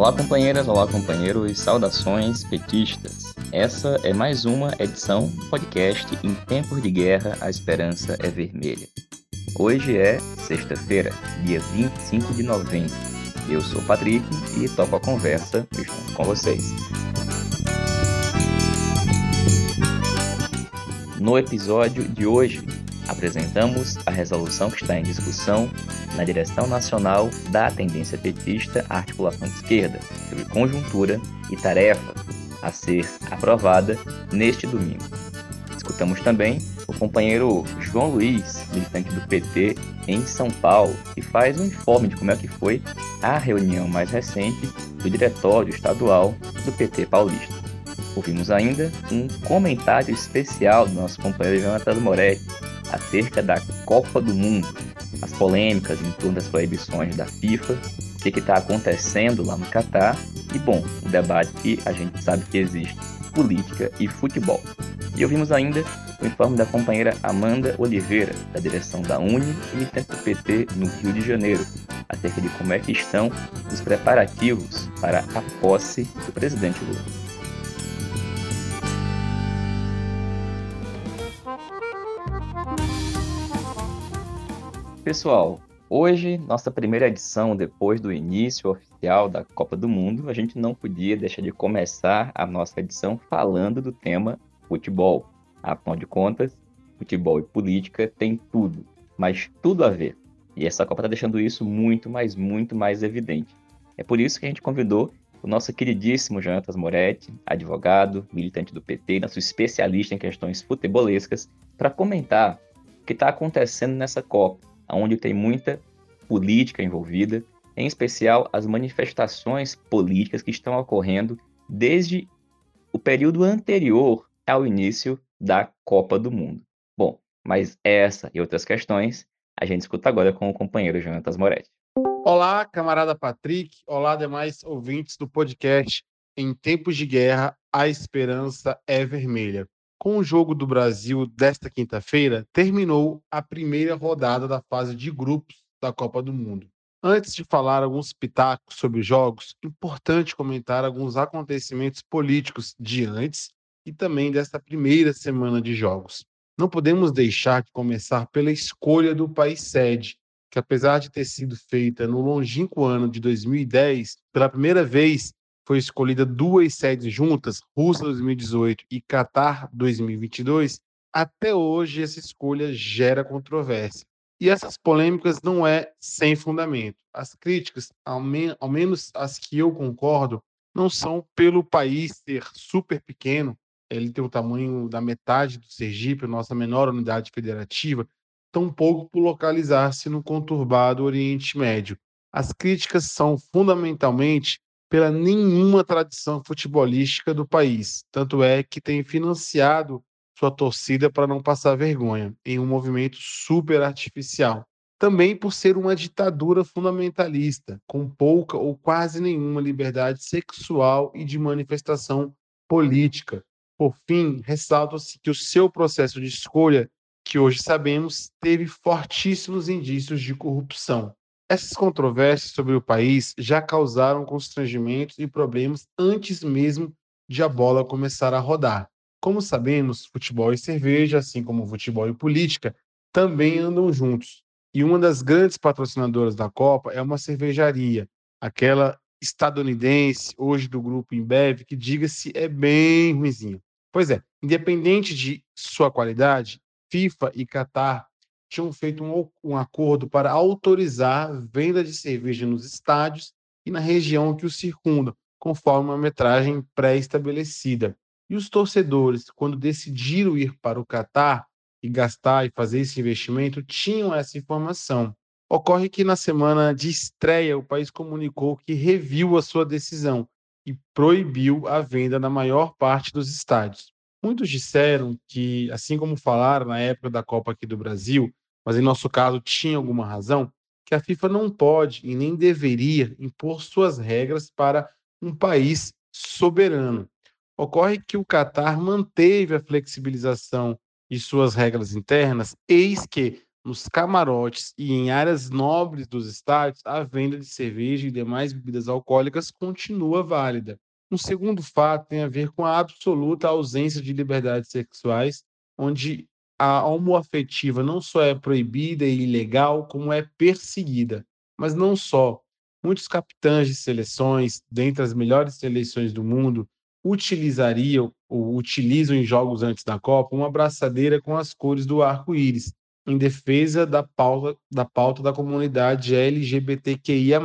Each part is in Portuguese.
Olá, companheiras, olá, companheiros, saudações petistas. Essa é mais uma edição do podcast Em Tempos de Guerra, a Esperança é Vermelha. Hoje é sexta-feira, dia 25 de novembro. Eu sou o Patrick e toco a conversa junto com vocês. No episódio de hoje, apresentamos a resolução que está em discussão na direção nacional da tendência petista à articulação de esquerda, sobre conjuntura e tarefa a ser aprovada neste domingo. Escutamos também o companheiro João Luiz, militante do PT em São Paulo, que faz um informe de como é que foi a reunião mais recente do Diretório Estadual do PT paulista. Ouvimos ainda um comentário especial do nosso companheiro Jonathan Moretti, acerca da Copa do Mundo, as polêmicas em torno das proibições da FIFA, o que está acontecendo lá no Catar e, bom, o debate que a gente sabe que existe, política e futebol. E ouvimos ainda o informe da companheira Amanda Oliveira, da direção da Uni e do PT no Rio de Janeiro, acerca de como é que estão os preparativos para a posse do presidente Lula. Pessoal, hoje, nossa primeira edição depois do início oficial da Copa do Mundo, a gente não podia deixar de começar a nossa edição falando do tema futebol. Afinal de contas, futebol e política tem tudo, mas tudo a ver. E essa Copa está deixando isso muito, mas muito mais evidente. É por isso que a gente convidou o nosso queridíssimo Jonatas Moretti, advogado, militante do PT, nosso especialista em questões futebolescas, para comentar o que está acontecendo nessa Copa onde tem muita política envolvida, em especial as manifestações políticas que estão ocorrendo desde o período anterior ao início da Copa do Mundo. Bom, mas essa e outras questões a gente escuta agora com o companheiro Jonatas Moretti. Olá, camarada Patrick. Olá, demais ouvintes do podcast Em Tempos de Guerra, a Esperança é Vermelha. Com o jogo do Brasil desta quinta-feira, terminou a primeira rodada da fase de grupos da Copa do Mundo. Antes de falar alguns pitacos sobre os jogos, importante comentar alguns acontecimentos políticos de antes e também desta primeira semana de jogos. Não podemos deixar de começar pela escolha do país sede, que apesar de ter sido feita no longínquo ano de 2010, pela primeira vez foi escolhida duas sedes juntas, Rússia 2018 e Catar 2022, até hoje essa escolha gera controvérsia. E essas polêmicas não é sem fundamento. As críticas, ao, ao menos as que eu concordo, não são pelo país ser super pequeno, ele tem o tamanho da metade do Sergipe, nossa menor unidade federativa, tampouco por localizar-se no conturbado Oriente Médio. As críticas são fundamentalmente pela nenhuma tradição futebolística do país. Tanto é que tem financiado sua torcida para não passar vergonha, em um movimento super artificial. Também por ser uma ditadura fundamentalista, com pouca ou quase nenhuma liberdade sexual e de manifestação política. Por fim, ressalta-se que o seu processo de escolha, que hoje sabemos, teve fortíssimos indícios de corrupção. Essas controvérsias sobre o país já causaram constrangimentos e problemas antes mesmo de a bola começar a rodar. Como sabemos, futebol e cerveja, assim como futebol e política, também andam juntos. E uma das grandes patrocinadoras da Copa é uma cervejaria, aquela estadunidense, hoje do grupo Embev, que diga-se é bem ruimzinha. Pois é, independente de sua qualidade, FIFA e Qatar tinham feito um, um acordo para autorizar venda de cerveja nos estádios e na região que os circunda, conforme uma metragem pré-estabelecida. E os torcedores, quando decidiram ir para o Catar e gastar e fazer esse investimento, tinham essa informação. Ocorre que na semana de estreia o país comunicou que reviu a sua decisão e proibiu a venda na maior parte dos estádios. Muitos disseram que, assim como falaram na época da Copa aqui do Brasil, mas em nosso caso tinha alguma razão, que a FIFA não pode e nem deveria impor suas regras para um país soberano. Ocorre que o Catar manteve a flexibilização de suas regras internas, eis que, nos camarotes e em áreas nobres dos estádios, a venda de cerveja e demais bebidas alcoólicas continua válida. Um segundo fato tem a ver com a absoluta ausência de liberdades sexuais, onde a homoafetiva não só é proibida e ilegal, como é perseguida. Mas não só. Muitos capitães de seleções, dentre as melhores seleções do mundo, utilizariam ou utilizam em jogos antes da Copa uma braçadeira com as cores do arco-íris, em defesa da pauta, da pauta da comunidade LGBTQIA.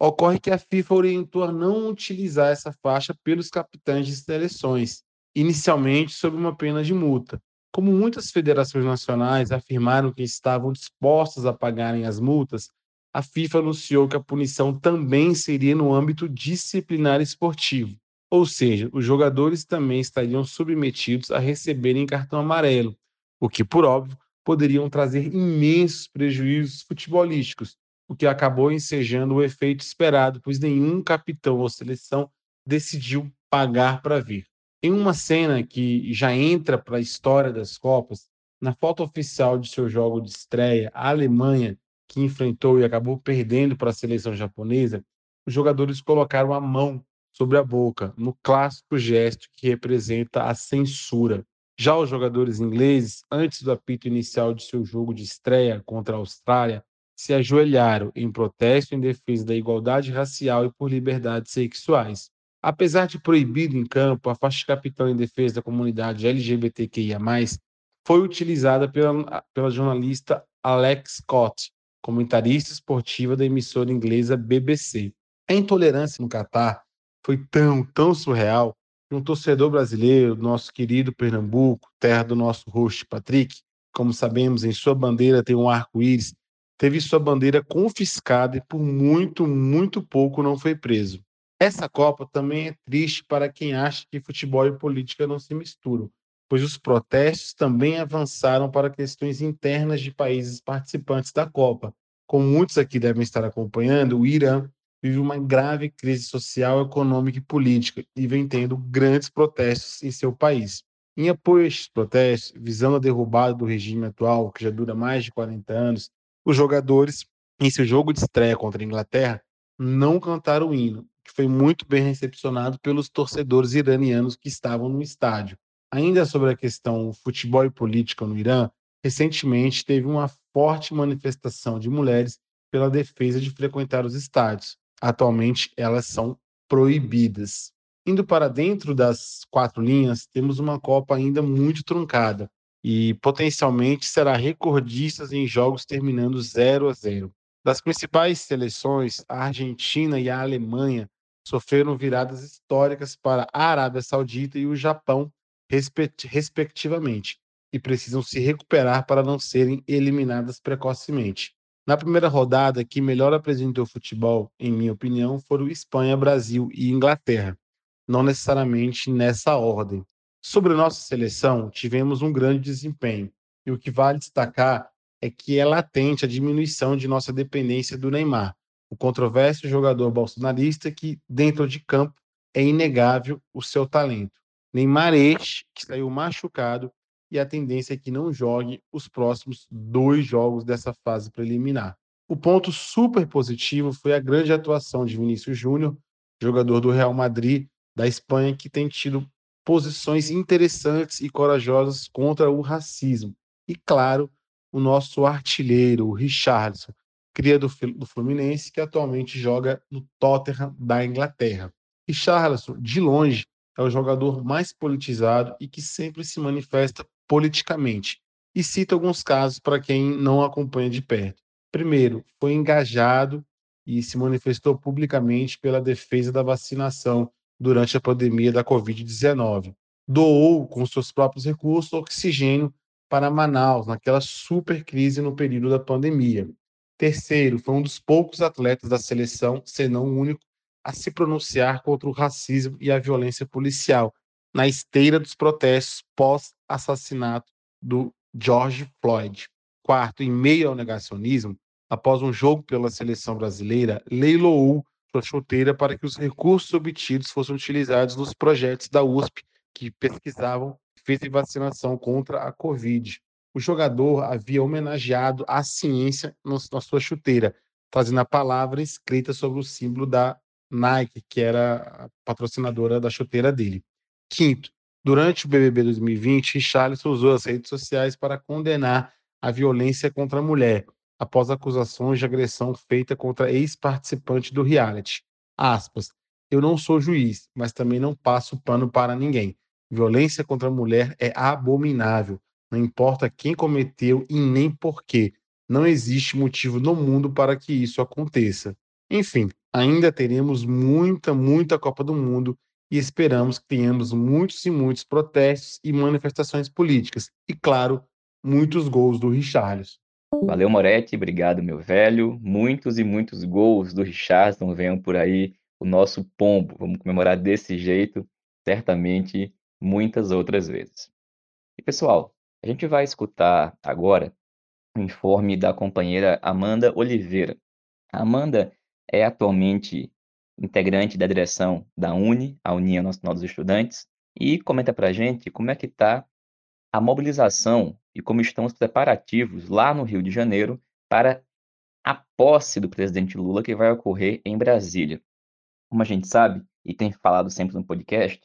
Ocorre que a FIFA orientou a não utilizar essa faixa pelos capitães de seleções, inicialmente sob uma pena de multa. Como muitas federações nacionais afirmaram que estavam dispostas a pagarem as multas, a FIFA anunciou que a punição também seria no âmbito disciplinar esportivo, ou seja, os jogadores também estariam submetidos a receberem cartão amarelo, o que, por óbvio, poderiam trazer imensos prejuízos futebolísticos, o que acabou ensejando o efeito esperado, pois nenhum capitão ou seleção decidiu pagar para vir. Em uma cena que já entra para a história das Copas, na foto oficial de seu jogo de estreia, a Alemanha, que enfrentou e acabou perdendo para a seleção japonesa, os jogadores colocaram a mão sobre a boca, no clássico gesto que representa a censura. Já os jogadores ingleses, antes do apito inicial de seu jogo de estreia contra a Austrália, se ajoelharam em protesto em defesa da igualdade racial e por liberdades sexuais. Apesar de proibido em campo, a faixa capitão em defesa da comunidade LGBTQIA+, foi utilizada pela, pela jornalista Alex Scott, comentarista esportiva da emissora inglesa BBC. A intolerância no Catar foi tão, tão surreal um torcedor brasileiro, nosso querido Pernambuco, terra do nosso host Patrick, como sabemos, em sua bandeira tem um arco-íris, teve sua bandeira confiscada e por muito, muito pouco não foi preso. Essa Copa também é triste para quem acha que futebol e política não se misturam, pois os protestos também avançaram para questões internas de países participantes da Copa. Como muitos aqui devem estar acompanhando, o Irã vive uma grave crise social, econômica e política e vem tendo grandes protestos em seu país. Em apoio a estes protestos, visando a derrubada do regime atual, que já dura mais de 40 anos, os jogadores, em seu jogo de estreia contra a Inglaterra, não cantaram o hino, que foi muito bem recepcionado pelos torcedores iranianos que estavam no estádio. Ainda sobre a questão futebol e política no Irã, recentemente teve uma forte manifestação de mulheres pela defesa de frequentar os estádios. Atualmente, elas são proibidas. Indo para dentro das quatro linhas, temos uma Copa ainda muito truncada e potencialmente será recordista em jogos terminando 0 a 0. Das principais seleções, a Argentina e a Alemanha sofreram viradas históricas para a Arábia Saudita e o Japão, respectivamente, e precisam se recuperar para não serem eliminadas precocemente. Na primeira rodada, quem melhor apresentou futebol, em minha opinião, foram Espanha, Brasil e Inglaterra, não necessariamente nessa ordem. Sobre nossa seleção, tivemos um grande desempenho, e o que vale destacar é que é latente a diminuição de nossa dependência do Neymar, o controverso jogador bolsonarista que, dentro de campo, é inegável o seu talento. Neymar este, que saiu machucado, e a tendência é que não jogue os próximos dois jogos dessa fase preliminar. O ponto super positivo foi a grande atuação de Vinícius Júnior, jogador do Real Madrid da Espanha, que tem tido posições interessantes e corajosas contra o racismo. E, claro, o nosso artilheiro, o Richardson, cria do, do Fluminense, que atualmente joga no Tottenham da Inglaterra. Richardson, de longe, é o jogador mais politizado e que sempre se manifesta politicamente. E cito alguns casos para quem não acompanha de perto. Primeiro, foi engajado e se manifestou publicamente pela defesa da vacinação durante a pandemia da Covid-19. Doou, com seus próprios recursos, oxigênio para Manaus, naquela super crise no período da pandemia. Terceiro, foi um dos poucos atletas da seleção, se não o único, a se pronunciar contra o racismo e a violência policial, na esteira dos protestos pós-assassinato do George Floyd. Quarto, em meio ao negacionismo, após um jogo pela seleção brasileira, leiloou sua chuteira para que os recursos obtidos fossem utilizados nos projetos da USP que pesquisavam e fez vacinação contra a Covid. O jogador havia homenageado a ciência na sua chuteira, trazendo a palavra escrita sobre o símbolo da Nike, que era a patrocinadora da chuteira dele. Quinto, durante o BBB 2020, Richarlison usou as redes sociais para condenar a violência contra a mulher, após acusações de agressão feita contra ex-participante do reality. Aspas, eu não sou juiz, mas também não passo pano para ninguém. Violência contra a mulher é abominável. Não importa quem cometeu e nem porquê. Não existe motivo no mundo para que isso aconteça. Enfim, ainda teremos muita, muita Copa do Mundo e esperamos que tenhamos muitos e muitos protestos e manifestações políticas. E, claro, muitos gols do Richarlison. Valeu, Moretti. Obrigado, meu velho. Muitos e muitos gols do Richardson venham por aí. O nosso pombo. Vamos comemorar desse jeito, certamente, muitas outras vezes. E, pessoal, a gente vai escutar agora o informe da companheira Amanda Oliveira. A Amanda é atualmente integrante da direção da UNE, a União Nacional dos Estudantes, e comenta para a gente como é que está a mobilização e como estão os preparativos lá no Rio de Janeiro para a posse do presidente Lula que vai ocorrer em Brasília. Como a gente sabe, e tem falado sempre no podcast,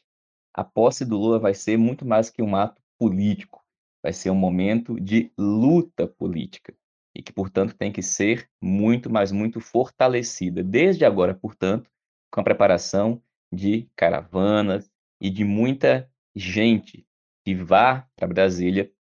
a posse do Lula vai ser muito mais que um ato político vai ser um momento de luta política e que, portanto, tem que ser muito, mas muito fortalecida desde agora, portanto, com a preparação de caravanas e de muita gente que vá para Brasília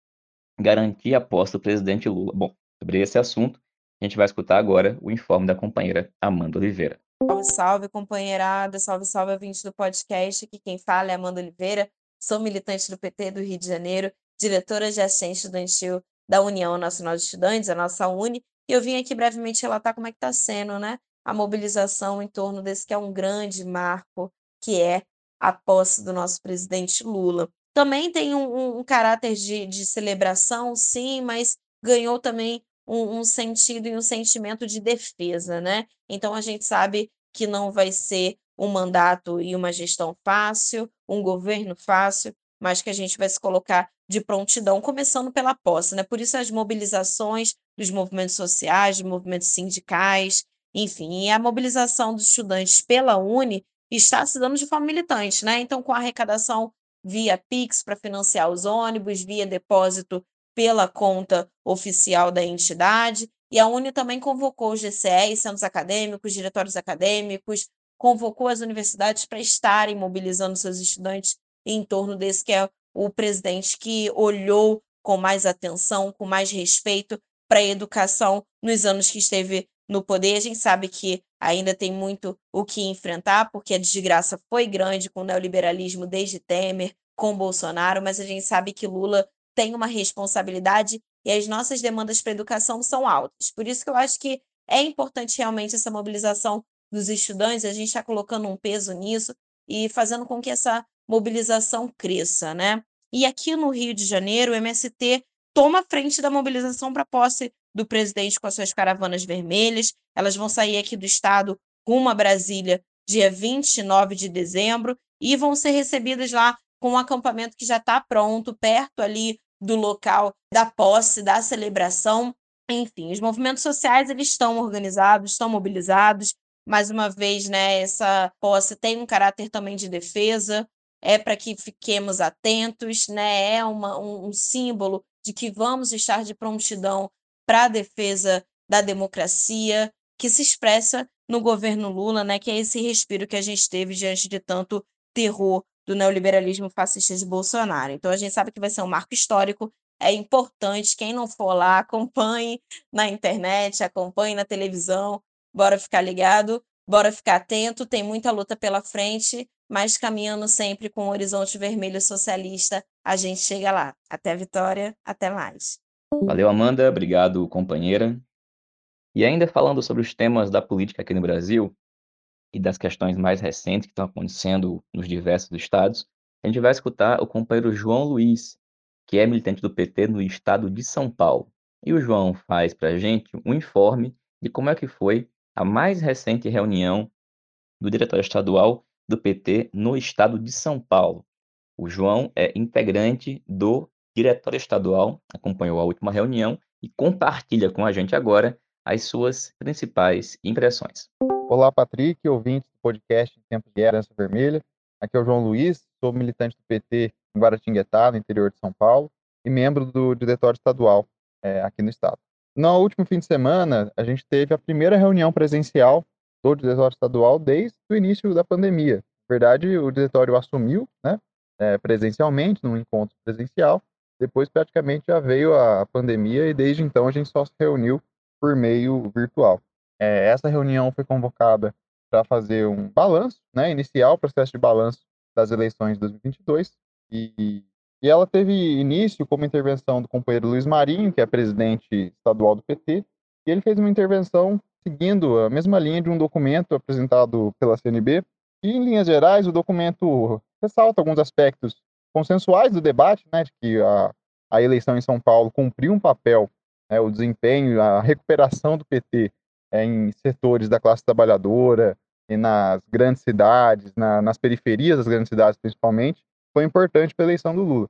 garantir a posse do presidente Lula. Bom, sobre esse assunto, a gente vai escutar agora o informe da companheira Amanda Oliveira. Salve, salve, companheirada, salve, salve, ouvinte do podcast. Aqui quem fala é Amanda Oliveira, sou militante do PT do Rio de Janeiro diretora de assistência estudantil da União Nacional de Estudantes, a nossa UNE, e eu vim aqui brevemente relatar como é que está sendo né, a mobilização em torno desse que é um grande marco, que é a posse do nosso presidente Lula. Também tem um, um, caráter de, de, celebração, sim, mas ganhou também um, um sentido e um sentimento de defesa, né? Então a gente sabe que não vai ser um mandato e uma gestão fácil, um governo fácil, mas que a gente vai se colocar de prontidão, começando pela posse, né? Por isso as mobilizações dos movimentos sociais, dos movimentos sindicais, enfim, e a mobilização dos estudantes pela Uni está se dando de forma militante, né? Então, com a arrecadação via Pix para financiar os ônibus, via depósito pela conta oficial da entidade, e a Uni também convocou os GCEs, centros acadêmicos, diretórios acadêmicos, convocou as universidades para estarem mobilizando seus estudantes em torno desse que é o presidente que olhou com mais atenção, com mais respeito para a educação nos anos que esteve no poder. A gente sabe que ainda tem muito o que enfrentar, porque a desgraça foi grande com o neoliberalismo desde Temer, com Bolsonaro, mas a gente sabe que Lula tem uma responsabilidade e as nossas demandas para educação são altas. Por isso que eu acho que é importante realmente essa mobilização dos estudantes, a gente está colocando um peso nisso e fazendo com que essa mobilização cresça, né? E aqui no Rio de Janeiro, o MST toma frente da mobilização para posse do presidente com as suas caravanas vermelhas. Elas vão sair aqui do estado rumo a Brasília dia 29 de dezembro e vão ser recebidas lá com um acampamento que já está pronto, perto ali do local da posse, da celebração. Enfim, os movimentos sociais eles estão organizados, estão mobilizados. Mais uma vez, né, essa posse tem um caráter também de defesa é para que fiquemos atentos, né? é uma, um, um símbolo de que vamos estar de prontidão para a defesa da democracia, que se expressa no governo Lula, né, que é esse respiro que a gente teve diante de tanto terror do neoliberalismo fascista de Bolsonaro. Então a gente sabe que vai ser um marco histórico, é importante, quem não for lá, acompanhe na internet, acompanhe na televisão, bora ficar ligado, bora ficar atento, tem muita luta pela frente, mas caminhando sempre com o horizonte vermelho socialista, a gente chega lá. Até vitória, até mais. Valeu, Amanda. Obrigado, companheira. E ainda falando sobre os temas da política aqui no Brasil e das questões mais recentes que estão acontecendo nos diversos estados, a gente vai escutar o companheiro João Luiz, que é militante do PT no estado de São Paulo. E o João faz para a gente um informe de como é que foi a mais recente reunião do Diretório Estadual do PT no estado de São Paulo. O João é integrante do diretório estadual, acompanhou a última reunião e compartilha com a gente agora as suas principais impressões. Olá, Patrick, ouvinte do podcast Tempo de Herança Vermelha. Aqui é o João Luiz, sou militante do PT em Guaratinguetá, no interior de São Paulo, e membro do diretório estadual é, aqui no estado. No último fim de semana, a gente teve a primeira reunião presencial do diretório estadual desde o início da pandemia. Na verdade, o diretório assumiu né, é, presencialmente, num encontro presencial, depois praticamente já veio a pandemia e desde então a gente só se reuniu por meio virtual. É, essa reunião foi convocada para fazer um balanço, né, iniciar o processo de balanço das eleições de 2022 e, e ela teve início como intervenção do companheiro Luiz Marinho, que é presidente estadual do PT, e ele fez uma intervenção seguindo a mesma linha de um documento apresentado pela CNB. E, em linhas gerais, o documento ressalta alguns aspectos consensuais do debate, né, de que a, a eleição em São Paulo cumpriu um papel né, o desempenho, a recuperação do PT é, em setores da classe trabalhadora e nas grandes cidades, na, nas periferias das grandes cidades principalmente, foi importante para a eleição do Lula.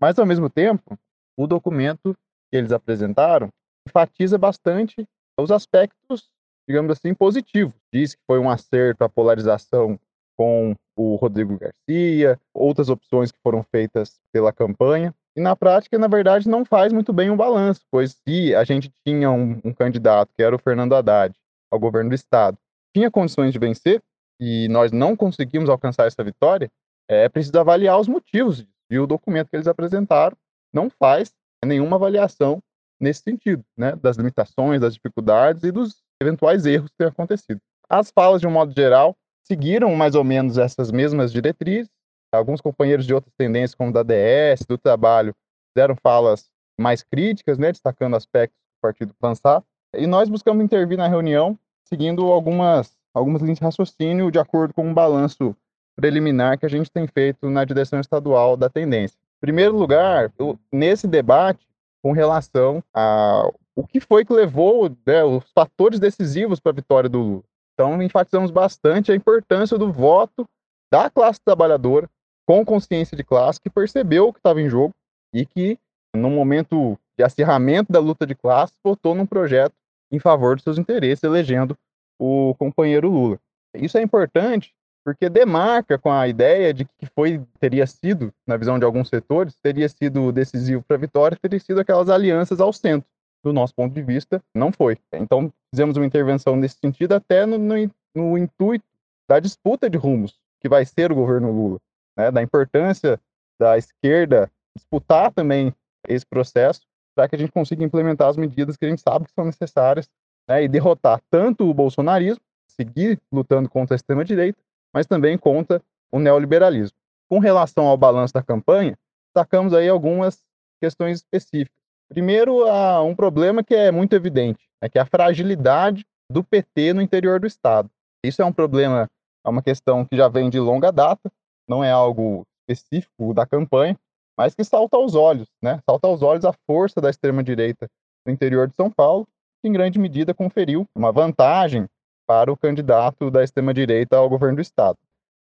Mas, ao mesmo tempo, o documento que eles apresentaram enfatiza bastante os aspectos, digamos assim, positivos. Diz que foi um acerto a polarização com o Rodrigo Garcia, outras opções que foram feitas pela campanha. E na prática, na verdade, não faz muito bem um balanço, pois se a gente tinha um, um candidato, que era o Fernando Haddad, ao governo do Estado, tinha condições de vencer, e nós não conseguimos alcançar essa vitória, é preciso avaliar os motivos. E o documento que eles apresentaram não faz nenhuma avaliação nesse sentido, né, das limitações, das dificuldades e dos eventuais erros que têm acontecido. As falas, de um modo geral, seguiram mais ou menos essas mesmas diretrizes, Alguns companheiros de outras tendências, como da DS, do trabalho, fizeram falas mais críticas, né, destacando aspectos do partido lançar. E nós buscamos intervir na reunião, seguindo algumas, algumas linhas de raciocínio de acordo com um balanço preliminar que a gente tem feito na direção estadual da tendência. Em primeiro lugar, nesse debate, com relação a o que foi que levou né, os fatores decisivos para a vitória do Lula. Então, enfatizamos bastante a importância do voto da classe trabalhadora com consciência de classe, que percebeu o que estava em jogo e que, no momento de acirramento da luta de classe, votou num projeto em favor dos seus interesses, elegendo o companheiro Lula. Isso é importante porque demarca com a ideia de que foi teria sido, na visão de alguns setores, teria sido decisivo para a vitória, teria sido aquelas alianças ao centro. Do nosso ponto de vista, não foi. Então, fizemos uma intervenção nesse sentido, até no, no, no intuito da disputa de rumos que vai ser o governo Lula né, da importância da esquerda disputar também esse processo para que a gente consiga implementar as medidas que a gente sabe que são necessárias né, e derrotar tanto o bolsonarismo, seguir lutando contra a extrema-direita, mas também contra o neoliberalismo. Com relação ao balanço da campanha, destacamos aí algumas questões específicas. Primeiro, há um problema que é muito evidente, é que a fragilidade do PT no interior do Estado. Isso é um problema, é uma questão que já vem de longa data, não é algo específico da campanha, mas que salta aos olhos, né? Salta aos olhos a força da extrema-direita no interior de São Paulo, que em grande medida conferiu uma vantagem para o candidato da extrema-direita ao governo do Estado,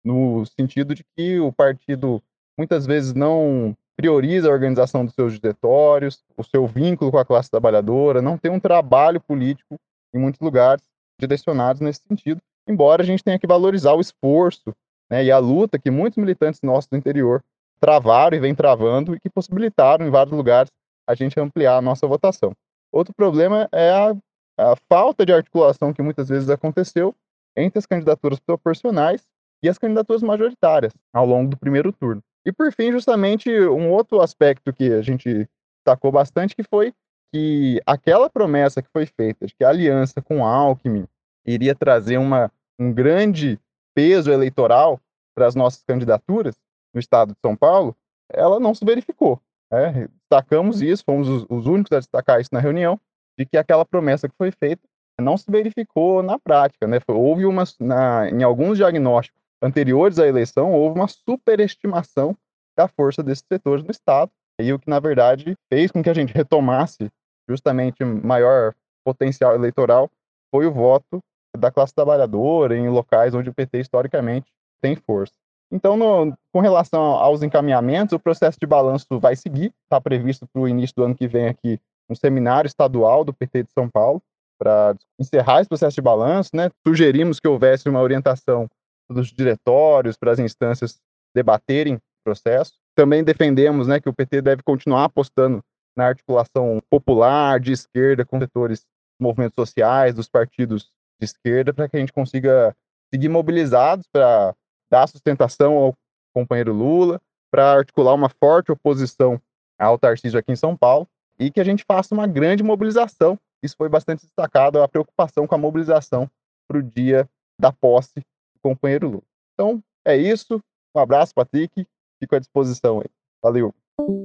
no sentido de que o partido muitas vezes não prioriza a organização dos seus diretórios, o seu vínculo com a classe trabalhadora, não tem um trabalho político em muitos lugares direcionados nesse sentido, embora a gente tenha que valorizar o esforço né, e a luta que muitos militantes nossos do interior travaram e vem travando e que possibilitaram em vários lugares a gente ampliar a nossa votação. Outro problema é a, a falta de articulação que muitas vezes aconteceu entre as candidaturas proporcionais e as candidaturas majoritárias ao longo do primeiro turno. E por fim, justamente um outro aspecto que a gente destacou bastante que foi que aquela promessa que foi feita de que a aliança com Alckmin iria trazer uma, um grande peso eleitoral para as nossas candidaturas no estado de São Paulo, ela não se verificou. Né? Destacamos isso, fomos os, os únicos a destacar isso na reunião, de que aquela promessa que foi feita não se verificou na prática. Né? Houve uma, na, em alguns diagnósticos anteriores à eleição, houve uma superestimação da força desses setores no Estado, e o que, na verdade, fez com que a gente retomasse justamente maior potencial eleitoral foi o voto da classe trabalhadora em locais onde o PT historicamente tem força. Então, no, com relação aos encaminhamentos, o processo de balanço vai seguir, está previsto para o início do ano que vem aqui um seminário estadual do PT de São Paulo para encerrar esse processo de balanço, né? Sugerimos que houvesse uma orientação dos diretórios para as instâncias debaterem o processo. Também defendemos, né, que o PT deve continuar apostando na articulação popular de esquerda com setores movimentos sociais, dos partidos de esquerda, para que a gente consiga seguir mobilizados para dar sustentação ao companheiro Lula, para articular uma forte oposição ao Tarcísio aqui em São Paulo e que a gente faça uma grande mobilização. Isso foi bastante destacado, a preocupação com a mobilização para o dia da posse do companheiro Lula. Então, é isso. Um abraço, Patrick. Fico à disposição aí. Valeu.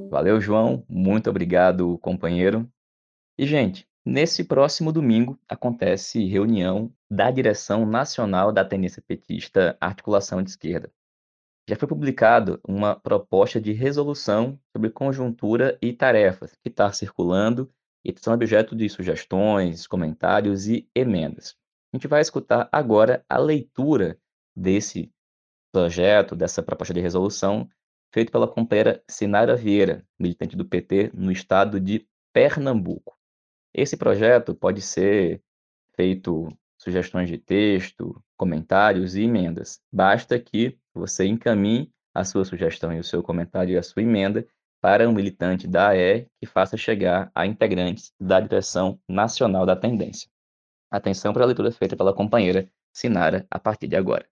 Valeu, João. Muito obrigado, companheiro. E, gente, nesse próximo domingo acontece reunião da direção nacional da tendência petista Articulação de Esquerda. Já foi publicado uma proposta de resolução sobre conjuntura e tarefas que está circulando e são objeto de sugestões, comentários e emendas. A gente vai escutar agora a leitura desse projeto, dessa proposta de resolução, feito pela companheira Sinara Vieira, militante do PT no estado de Pernambuco. Esse projeto pode ser feito sugestões de texto, comentários e emendas. Basta que você encaminhe a sua sugestão e o seu comentário e a sua emenda para um militante da AE que faça chegar a integrantes da direção nacional da tendência. Atenção para a leitura feita pela companheira Sinara a partir de agora.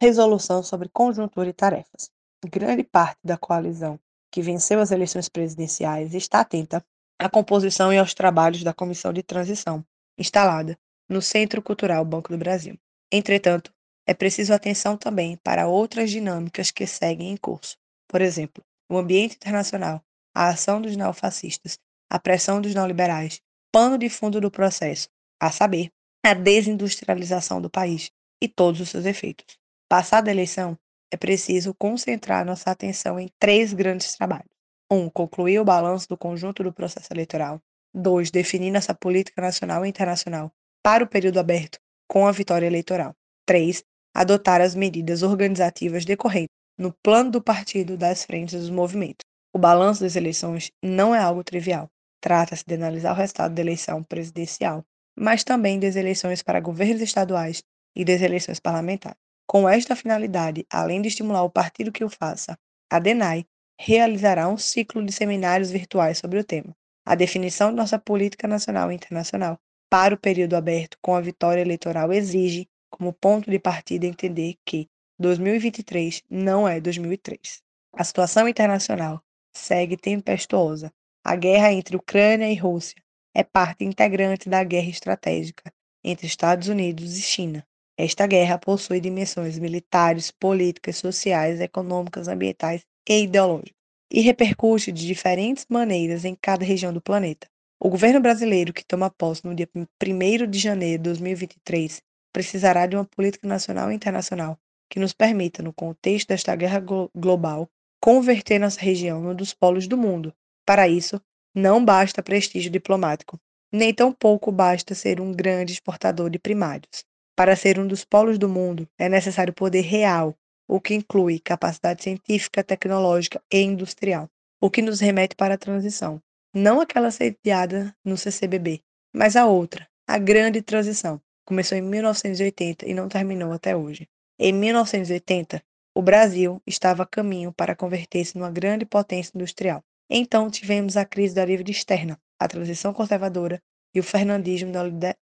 Resolução sobre conjuntura e tarefas. Grande parte da coalizão que venceu as eleições presidenciais está atenta à composição e aos trabalhos da Comissão de Transição, instalada no Centro Cultural Banco do Brasil. Entretanto, é preciso atenção também para outras dinâmicas que seguem em curso. Por exemplo, o ambiente internacional, a ação dos neofascistas, a pressão dos neoliberais, pano de fundo do processo, a saber, a desindustrialização do país e todos os seus efeitos. Passada a eleição, é preciso concentrar nossa atenção em três grandes trabalhos. Um, concluir o balanço do conjunto do processo eleitoral. Dois, definir nossa política nacional e internacional para o período aberto com a vitória eleitoral. Três, adotar as medidas organizativas decorrentes no plano do partido das frentes dos movimentos. O balanço das eleições não é algo trivial. Trata-se de analisar o resultado da eleição presidencial, mas também das eleições para governos estaduais e das eleições parlamentares. Com esta finalidade, além de estimular o partido que o faça, a DENAI realizará um ciclo de seminários virtuais sobre o tema, a definição de nossa política nacional e internacional para o período aberto com a vitória eleitoral exige, como ponto de partida, entender que 2023 não é 2003. A situação internacional segue tempestuosa. A guerra entre Ucrânia e Rússia é parte integrante da guerra estratégica entre Estados Unidos e China. Esta guerra possui dimensões militares, políticas, sociais, econômicas, ambientais e ideológicas, e repercute de diferentes maneiras em cada região do planeta. O governo brasileiro, que toma posse no dia 1 de janeiro de 2023, precisará de uma política nacional e internacional que nos permita, no contexto desta guerra global, converter nossa região num dos polos do mundo. Para isso, não basta prestígio diplomático, nem tampouco basta ser um grande exportador de primários. Para ser um dos polos do mundo, é necessário poder real, o que inclui capacidade científica, tecnológica e industrial, o que nos remete para a transição. Não aquela sediada no CCBB, mas a outra, a grande transição. Começou em 1980 e não terminou até hoje. Em 1980, o Brasil estava a caminho para converter-se numa grande potência industrial. Então tivemos a crise da dívida externa, a transição conservadora e o fernandismo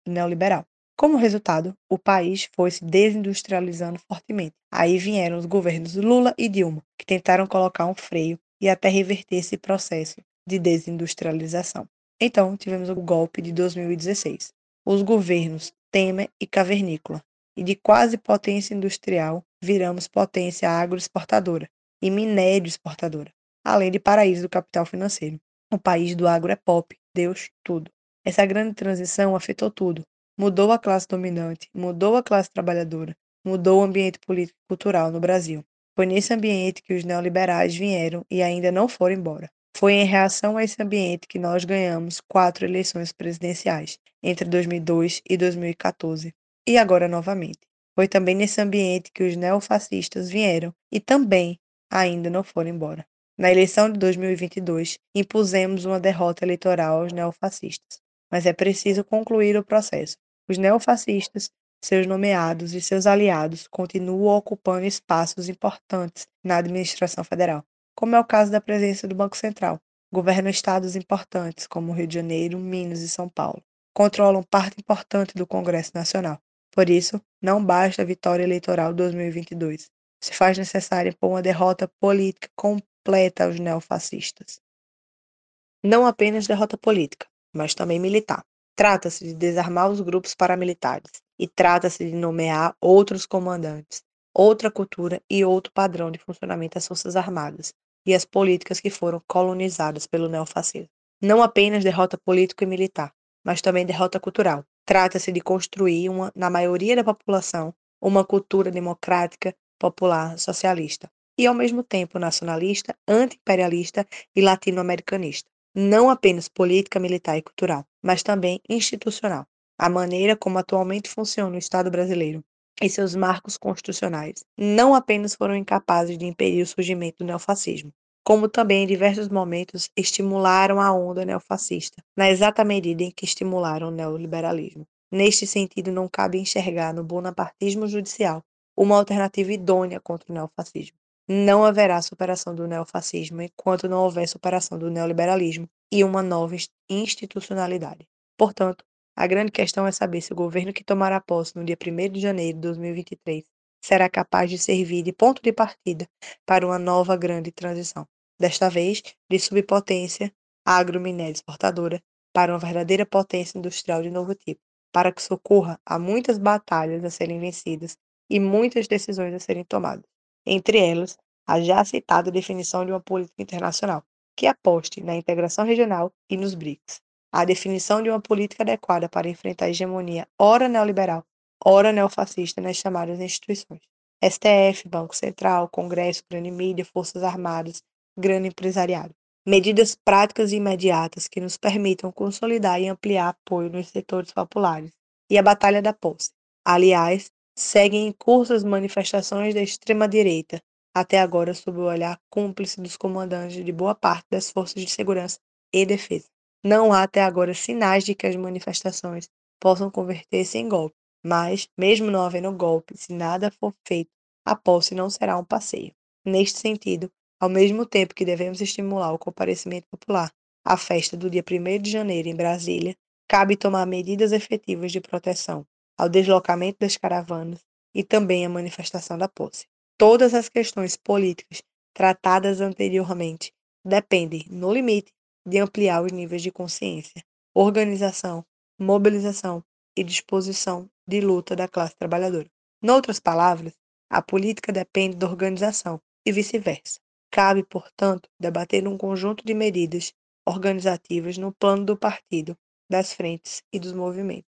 neoliberal. Como resultado, o país foi se desindustrializando fortemente. Aí vieram os governos Lula e Dilma, que tentaram colocar um freio e até reverter esse processo de desindustrialização. Então, tivemos o golpe de 2016. Os governos Temer e Cavernícola e de quase potência industrial, viramos potência agroexportadora e minério exportadora, além de paraíso do capital financeiro. O país do agro é pop, Deus tudo. Essa grande transição afetou tudo. Mudou a classe dominante, mudou a classe trabalhadora, mudou o ambiente político e cultural no Brasil. Foi nesse ambiente que os neoliberais vieram e ainda não foram embora. Foi em reação a esse ambiente que nós ganhamos quatro eleições presidenciais, entre 2002 e 2014, e agora novamente. Foi também nesse ambiente que os neofascistas vieram e também ainda não foram embora. Na eleição de 2022, impusemos uma derrota eleitoral aos neofascistas, mas é preciso concluir o processo. Os neofascistas, seus nomeados e seus aliados continuam ocupando espaços importantes na administração federal, como é o caso da presença do Banco Central. Governam estados importantes como Rio de Janeiro, Minas e São Paulo. Controlam parte importante do Congresso Nacional. Por isso, não basta a vitória eleitoral 2022. Se faz necessário impor uma derrota política completa aos neofascistas. Não apenas derrota política, mas também militar. Trata-se de desarmar os grupos paramilitares e trata-se de nomear outros comandantes, outra cultura e outro padrão de funcionamento das Forças Armadas e as políticas que foram colonizadas pelo neofascismo. Não apenas derrota política e militar, mas também derrota cultural, Trata-se de construir, uma, na maioria da população, uma cultura democrática, popular, socialista e, ao mesmo tempo, nacionalista, anti-imperialista e latino-americanista. Não apenas política, militar e cultural, mas também institucional. A maneira como atualmente funciona o Estado brasileiro e seus marcos constitucionais não apenas foram incapazes de impedir o surgimento do neofascismo, como também em diversos momentos estimularam a onda neofascista, na exata medida em que estimularam o neoliberalismo. Neste sentido, não cabe enxergar no bonapartismo judicial uma alternativa idônea contra o neofascismo. Não haverá superação do neofascismo enquanto não houver superação do neoliberalismo e uma nova institucionalidade. Portanto, a grande questão é saber se o governo que tomará posse no dia 1 de janeiro de 2023 será capaz de servir de ponto de partida para uma nova grande transição desta vez de subpotência agrominéria exportadora para uma verdadeira potência industrial de novo tipo, para que socorra a muitas batalhas a serem vencidas e muitas decisões a serem tomadas. Entre elas, a já citada definição de uma política internacional, que aposte na integração regional e nos BRICS. A definição de uma política adequada para enfrentar a hegemonia ora neoliberal, ora neofascista nas chamadas instituições. STF, Banco Central, Congresso, grande mídia, Forças Armadas, grande empresariado. Medidas práticas e imediatas que nos permitam consolidar e ampliar apoio nos setores populares. E a Batalha da Posse. Aliás, seguem em curso as manifestações da extrema-direita, até agora sob o olhar cúmplice dos comandantes de boa parte das forças de segurança e defesa. Não há até agora sinais de que as manifestações possam converter-se em golpe, mas, mesmo não havendo golpe, se nada for feito, a posse não será um passeio. Neste sentido, ao mesmo tempo que devemos estimular o comparecimento popular à festa do dia 1 de janeiro em Brasília, cabe tomar medidas efetivas de proteção ao deslocamento das caravanas e também à manifestação da posse. Todas as questões políticas tratadas anteriormente dependem, no limite, de ampliar os níveis de consciência, organização, mobilização e disposição de luta da classe trabalhadora. Noutras palavras, a política depende da organização e vice-versa. Cabe, portanto, debater um conjunto de medidas organizativas no plano do partido, das frentes e dos movimentos.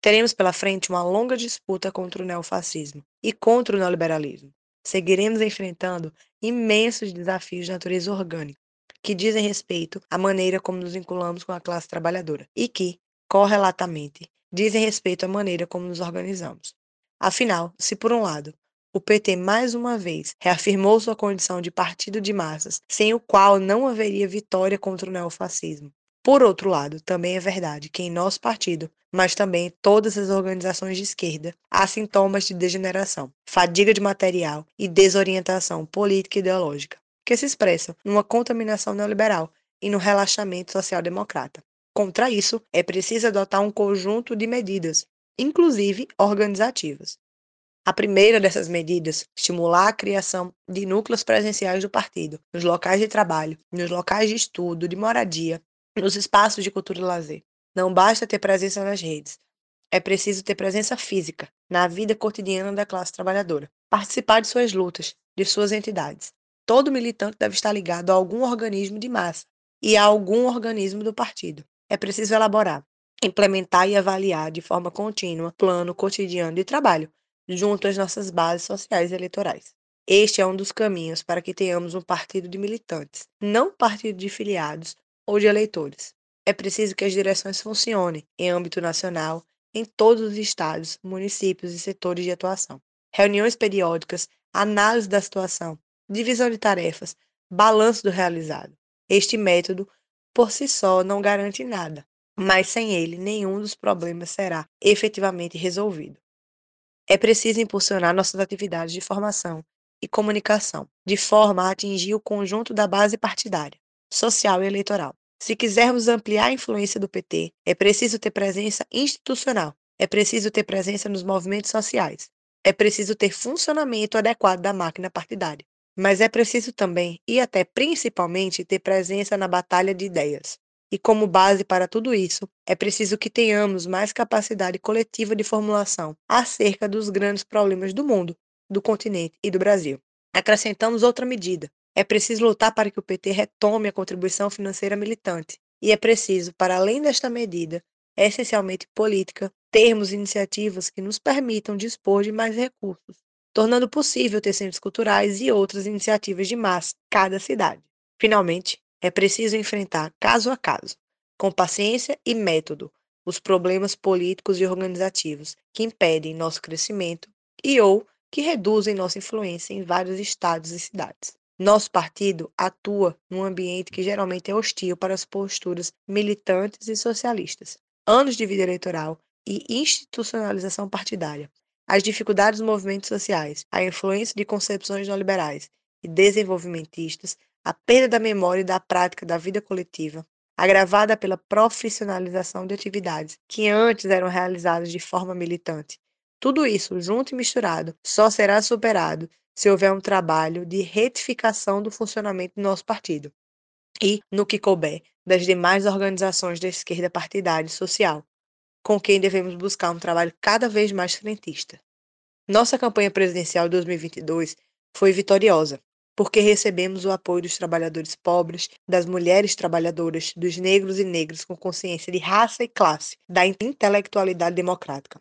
Teremos pela frente uma longa disputa contra o neofascismo e contra o neoliberalismo. Seguiremos enfrentando imensos desafios de natureza orgânica, que dizem respeito à maneira como nos vinculamos com a classe trabalhadora e que, correlatamente, dizem respeito à maneira como nos organizamos. Afinal, se por um lado o PT mais uma vez reafirmou sua condição de partido de massas, sem o qual não haveria vitória contra o neofascismo. Por outro lado, também é verdade que em nosso partido, mas também em todas as organizações de esquerda, há sintomas de degeneração, fadiga de material e desorientação política e ideológica, que se expressam numa contaminação neoliberal e no relaxamento social-democrata. Contra isso, é preciso adotar um conjunto de medidas, inclusive organizativas. A primeira dessas medidas, estimular a criação de núcleos presenciais do partido, nos locais de trabalho, nos locais de estudo, de moradia, nos espaços de cultura e lazer. Não basta ter presença nas redes, é preciso ter presença física na vida cotidiana da classe trabalhadora, participar de suas lutas, de suas entidades. Todo militante deve estar ligado a algum organismo de massa e a algum organismo do partido. É preciso elaborar, implementar e avaliar de forma contínua plano cotidiano de trabalho, junto às nossas bases sociais e eleitorais. Este é um dos caminhos para que tenhamos um partido de militantes, não partido de filiados ou de eleitores. É preciso que as direções funcionem em âmbito nacional em todos os estados, municípios e setores de atuação. Reuniões periódicas, análise da situação, divisão de tarefas, balanço do realizado. Este método, por si só, não garante nada, mas sem ele, nenhum dos problemas será efetivamente resolvido. É preciso impulsionar nossas atividades de formação e comunicação, de forma a atingir o conjunto da base partidária, social e eleitoral. Se quisermos ampliar a influência do PT, é preciso ter presença institucional, é preciso ter presença nos movimentos sociais, é preciso ter funcionamento adequado da máquina partidária. Mas é preciso também, e até principalmente, ter presença na batalha de ideias. E como base para tudo isso, é preciso que tenhamos mais capacidade coletiva de formulação acerca dos grandes problemas do mundo, do continente e do Brasil. Acrescentamos outra medida, é preciso lutar para que o PT retome a contribuição financeira militante. E é preciso, para além desta medida, essencialmente política, termos iniciativas que nos permitam dispor de mais recursos, tornando possível ter centros culturais e outras iniciativas de massa cada cidade. Finalmente, é preciso enfrentar caso a caso, com paciência e método, os problemas políticos e organizativos que impedem nosso crescimento e ou que reduzem nossa influência em vários estados e cidades. Nosso partido atua num ambiente que geralmente é hostil para as posturas militantes e socialistas. Anos de vida eleitoral e institucionalização partidária, as dificuldades dos movimentos sociais, a influência de concepções neoliberais e desenvolvimentistas, a perda da memória e da prática da vida coletiva, agravada pela profissionalização de atividades que antes eram realizadas de forma militante. Tudo isso, junto e misturado, só será superado se houver um trabalho de retificação do funcionamento do nosso partido e, no que couber, das demais organizações da esquerda partidária e social, com quem devemos buscar um trabalho cada vez mais frentista. Nossa campanha presidencial de 2022 foi vitoriosa, porque recebemos o apoio dos trabalhadores pobres, das mulheres trabalhadoras, dos negros e negras com consciência de raça e classe, da intelectualidade democrática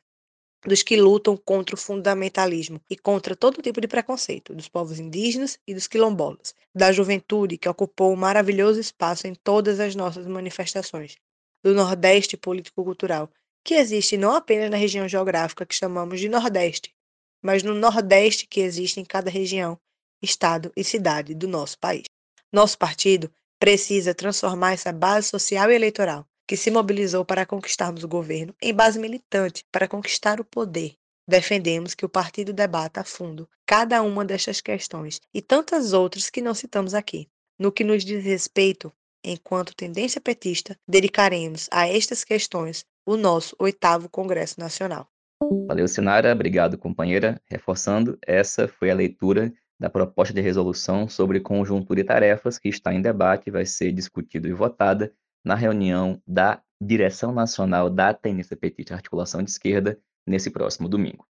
dos que lutam contra o fundamentalismo e contra todo tipo de preconceito, dos povos indígenas e dos quilombolas, da juventude que ocupou um maravilhoso espaço em todas as nossas manifestações, do Nordeste político-cultural, que existe não apenas na região geográfica que chamamos de Nordeste, mas no Nordeste que existe em cada região, estado e cidade do nosso país. Nosso partido precisa transformar essa base social e eleitoral que se mobilizou para conquistarmos o governo em base militante para conquistar o poder. Defendemos que o partido debata a fundo cada uma destas questões e tantas outras que não citamos aqui. No que nos diz respeito, enquanto tendência petista, dedicaremos a estas questões o nosso oitavo Congresso Nacional. Valeu, Sinara. Obrigado, companheira. Reforçando, essa foi a leitura da proposta de resolução sobre conjuntura e tarefas que está em debate e vai ser discutida e votada na reunião da Direção Nacional da Tendência Petista Articulação de Esquerda nesse próximo domingo.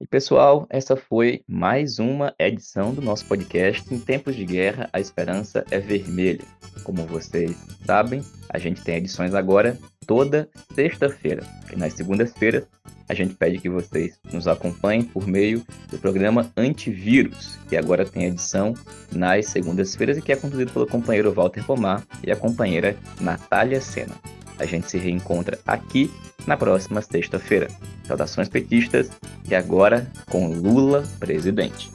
E pessoal, essa foi mais uma edição do nosso podcast Em Tempos de Guerra, a Esperança é Vermelha. Como vocês sabem, a gente tem edições agora toda sexta-feira. E nas segundas-feiras, a gente pede que vocês nos acompanhem por meio do programa Antivírus, que agora tem edição nas segundas-feiras e que é conduzido pelo companheiro Walter Pomar e a companheira Natália Sena. A gente se reencontra aqui na próxima sexta-feira. Saudações petistas e agora com Lula presidente.